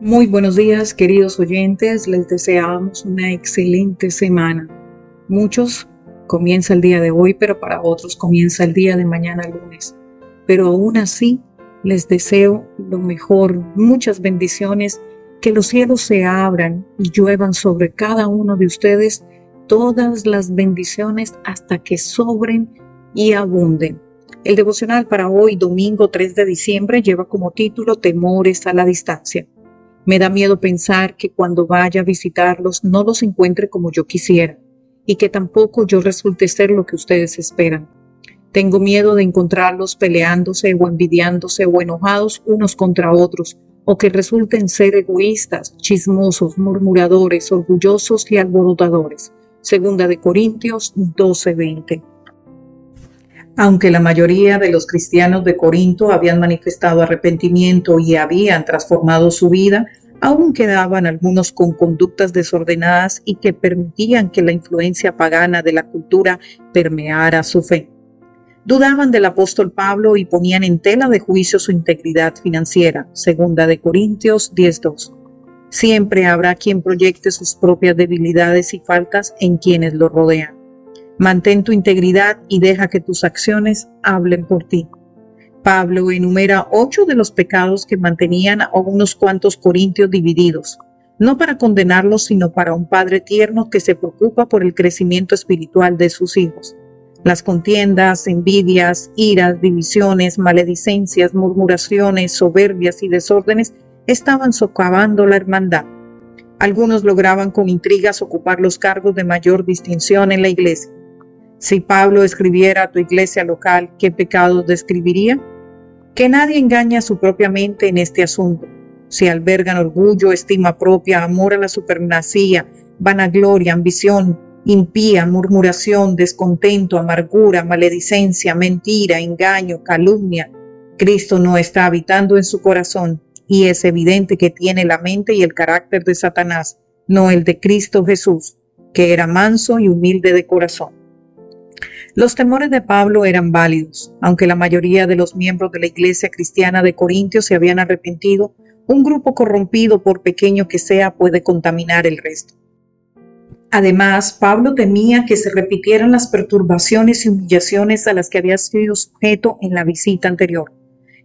Muy buenos días, queridos oyentes. Les deseamos una excelente semana. Muchos comienza el día de hoy, pero para otros comienza el día de mañana lunes. Pero aún así, les deseo lo mejor, muchas bendiciones, que los cielos se abran y lluevan sobre cada uno de ustedes todas las bendiciones hasta que sobren y abunden. El devocional para hoy, domingo 3 de diciembre, lleva como título Temores a la distancia. Me da miedo pensar que cuando vaya a visitarlos no los encuentre como yo quisiera y que tampoco yo resulte ser lo que ustedes esperan. Tengo miedo de encontrarlos peleándose o envidiándose o enojados unos contra otros, o que resulten ser egoístas, chismosos, murmuradores, orgullosos y alborotadores. Segunda de Corintios 12:20. Aunque la mayoría de los cristianos de Corinto habían manifestado arrepentimiento y habían transformado su vida, aún quedaban algunos con conductas desordenadas y que permitían que la influencia pagana de la cultura permeara su fe. Dudaban del apóstol Pablo y ponían en tela de juicio su integridad financiera. Segunda de Corintios 10:2. Siempre habrá quien proyecte sus propias debilidades y faltas en quienes lo rodean. Mantén tu integridad y deja que tus acciones hablen por ti. Pablo enumera ocho de los pecados que mantenían a unos cuantos corintios divididos, no para condenarlos, sino para un padre tierno que se preocupa por el crecimiento espiritual de sus hijos. Las contiendas, envidias, iras, divisiones, maledicencias, murmuraciones, soberbias y desórdenes estaban socavando la hermandad. Algunos lograban con intrigas ocupar los cargos de mayor distinción en la iglesia. Si Pablo escribiera a tu iglesia local, ¿qué pecados describiría? Que nadie engaña a su propia mente en este asunto. Si albergan orgullo, estima propia, amor a la supremacía, vanagloria, ambición, impía, murmuración, descontento, amargura, maledicencia, mentira, engaño, calumnia, Cristo no está habitando en su corazón y es evidente que tiene la mente y el carácter de Satanás, no el de Cristo Jesús, que era manso y humilde de corazón. Los temores de Pablo eran válidos, aunque la mayoría de los miembros de la iglesia cristiana de Corintios se habían arrepentido, un grupo corrompido, por pequeño que sea, puede contaminar el resto. Además, Pablo temía que se repitieran las perturbaciones y humillaciones a las que había sido sujeto en la visita anterior.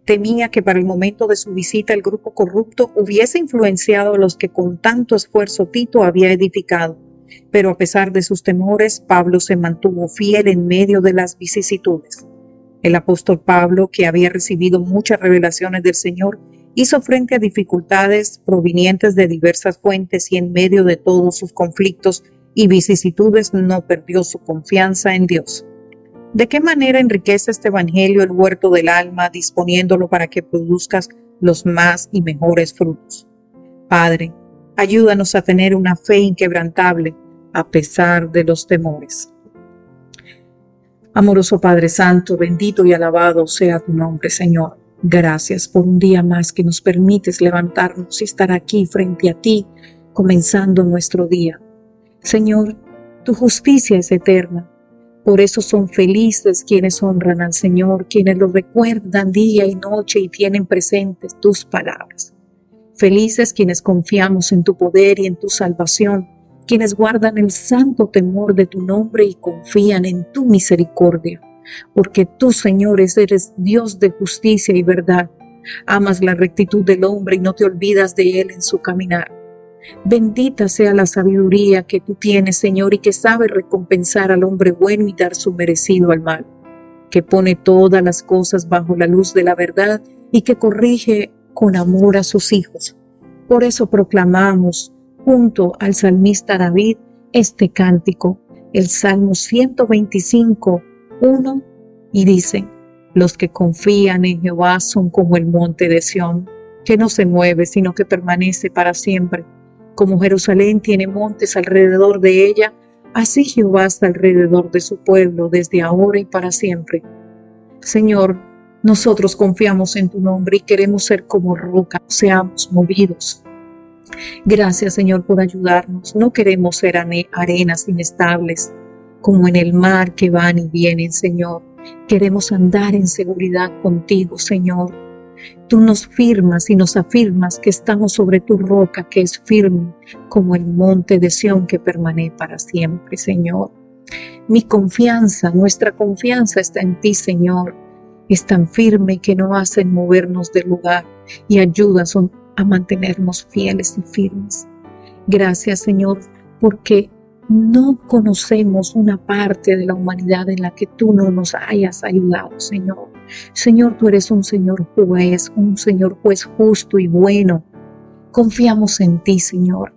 Temía que para el momento de su visita el grupo corrupto hubiese influenciado a los que con tanto esfuerzo Tito había edificado pero a pesar de sus temores, Pablo se mantuvo fiel en medio de las vicisitudes. El apóstol Pablo, que había recibido muchas revelaciones del Señor, hizo frente a dificultades provenientes de diversas fuentes y en medio de todos sus conflictos y vicisitudes no perdió su confianza en Dios. ¿De qué manera enriquece este Evangelio el huerto del alma, disponiéndolo para que produzcas los más y mejores frutos? Padre, ayúdanos a tener una fe inquebrantable a pesar de los temores. Amoroso Padre Santo, bendito y alabado sea tu nombre, Señor. Gracias por un día más que nos permites levantarnos y estar aquí frente a ti, comenzando nuestro día. Señor, tu justicia es eterna. Por eso son felices quienes honran al Señor, quienes lo recuerdan día y noche y tienen presentes tus palabras. Felices quienes confiamos en tu poder y en tu salvación quienes guardan el santo temor de tu nombre y confían en tu misericordia, porque tú, Señor, eres Dios de justicia y verdad. Amas la rectitud del hombre y no te olvidas de él en su caminar. Bendita sea la sabiduría que tú tienes, Señor, y que sabe recompensar al hombre bueno y dar su merecido al mal, que pone todas las cosas bajo la luz de la verdad y que corrige con amor a sus hijos. Por eso proclamamos junto al salmista David este cántico, el Salmo 125, 1, y dice, los que confían en Jehová son como el monte de Sión, que no se mueve, sino que permanece para siempre. Como Jerusalén tiene montes alrededor de ella, así Jehová está alrededor de su pueblo desde ahora y para siempre. Señor, nosotros confiamos en tu nombre y queremos ser como roca, seamos movidos Gracias Señor por ayudarnos. No queremos ser arenas inestables como en el mar que van y vienen, Señor. Queremos andar en seguridad contigo, Señor. Tú nos firmas y nos afirmas que estamos sobre tu roca que es firme como el monte de Sión que permanece para siempre, Señor. Mi confianza, nuestra confianza está en ti, Señor. Es tan firme que no hacen movernos del lugar y ayudas a mantenernos fieles y firmes. Gracias, Señor, porque no conocemos una parte de la humanidad en la que tú no nos hayas ayudado, Señor. Señor, tú eres un Señor juez, un Señor juez justo y bueno. Confiamos en ti, Señor.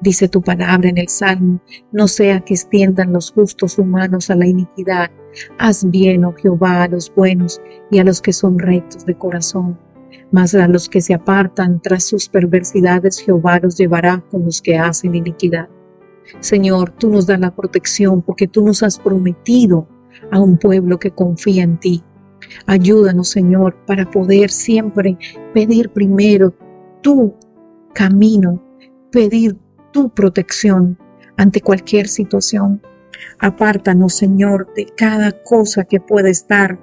Dice tu palabra en el Salmo, no sea que extiendan los justos humanos a la iniquidad. Haz bien, oh Jehová, a los buenos y a los que son rectos de corazón. Mas a los que se apartan tras sus perversidades, Jehová los llevará con los que hacen iniquidad. Señor, tú nos das la protección porque tú nos has prometido a un pueblo que confía en ti. Ayúdanos, Señor, para poder siempre pedir primero tu camino, pedir tu protección ante cualquier situación. Apártanos, Señor, de cada cosa que pueda estar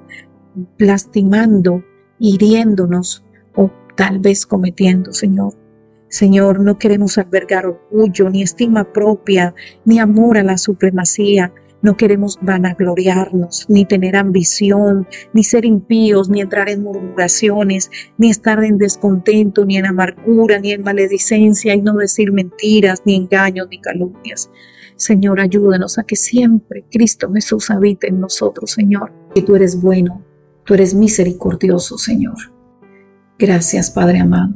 lastimando, hiriéndonos o tal vez cometiendo, Señor. Señor, no queremos albergar orgullo, ni estima propia, ni amor a la supremacía. No queremos vanagloriarnos, ni tener ambición, ni ser impíos, ni entrar en murmuraciones, ni estar en descontento, ni en amargura, ni en maledicencia, y no decir mentiras, ni engaños, ni calumnias. Señor, ayúdanos a que siempre Cristo Jesús habite en nosotros, Señor. Que tú eres bueno, tú eres misericordioso, Señor. Gracias, Padre amado.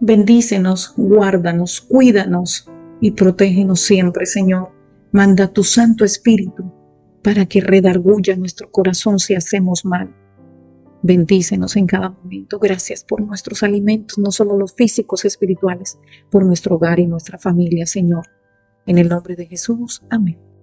Bendícenos, guárdanos, cuídanos y protégenos siempre, Señor. Manda tu Santo Espíritu para que redarguya nuestro corazón si hacemos mal. Bendícenos en cada momento. Gracias por nuestros alimentos, no solo los físicos, espirituales, por nuestro hogar y nuestra familia, Señor. En el nombre de Jesús. Amén.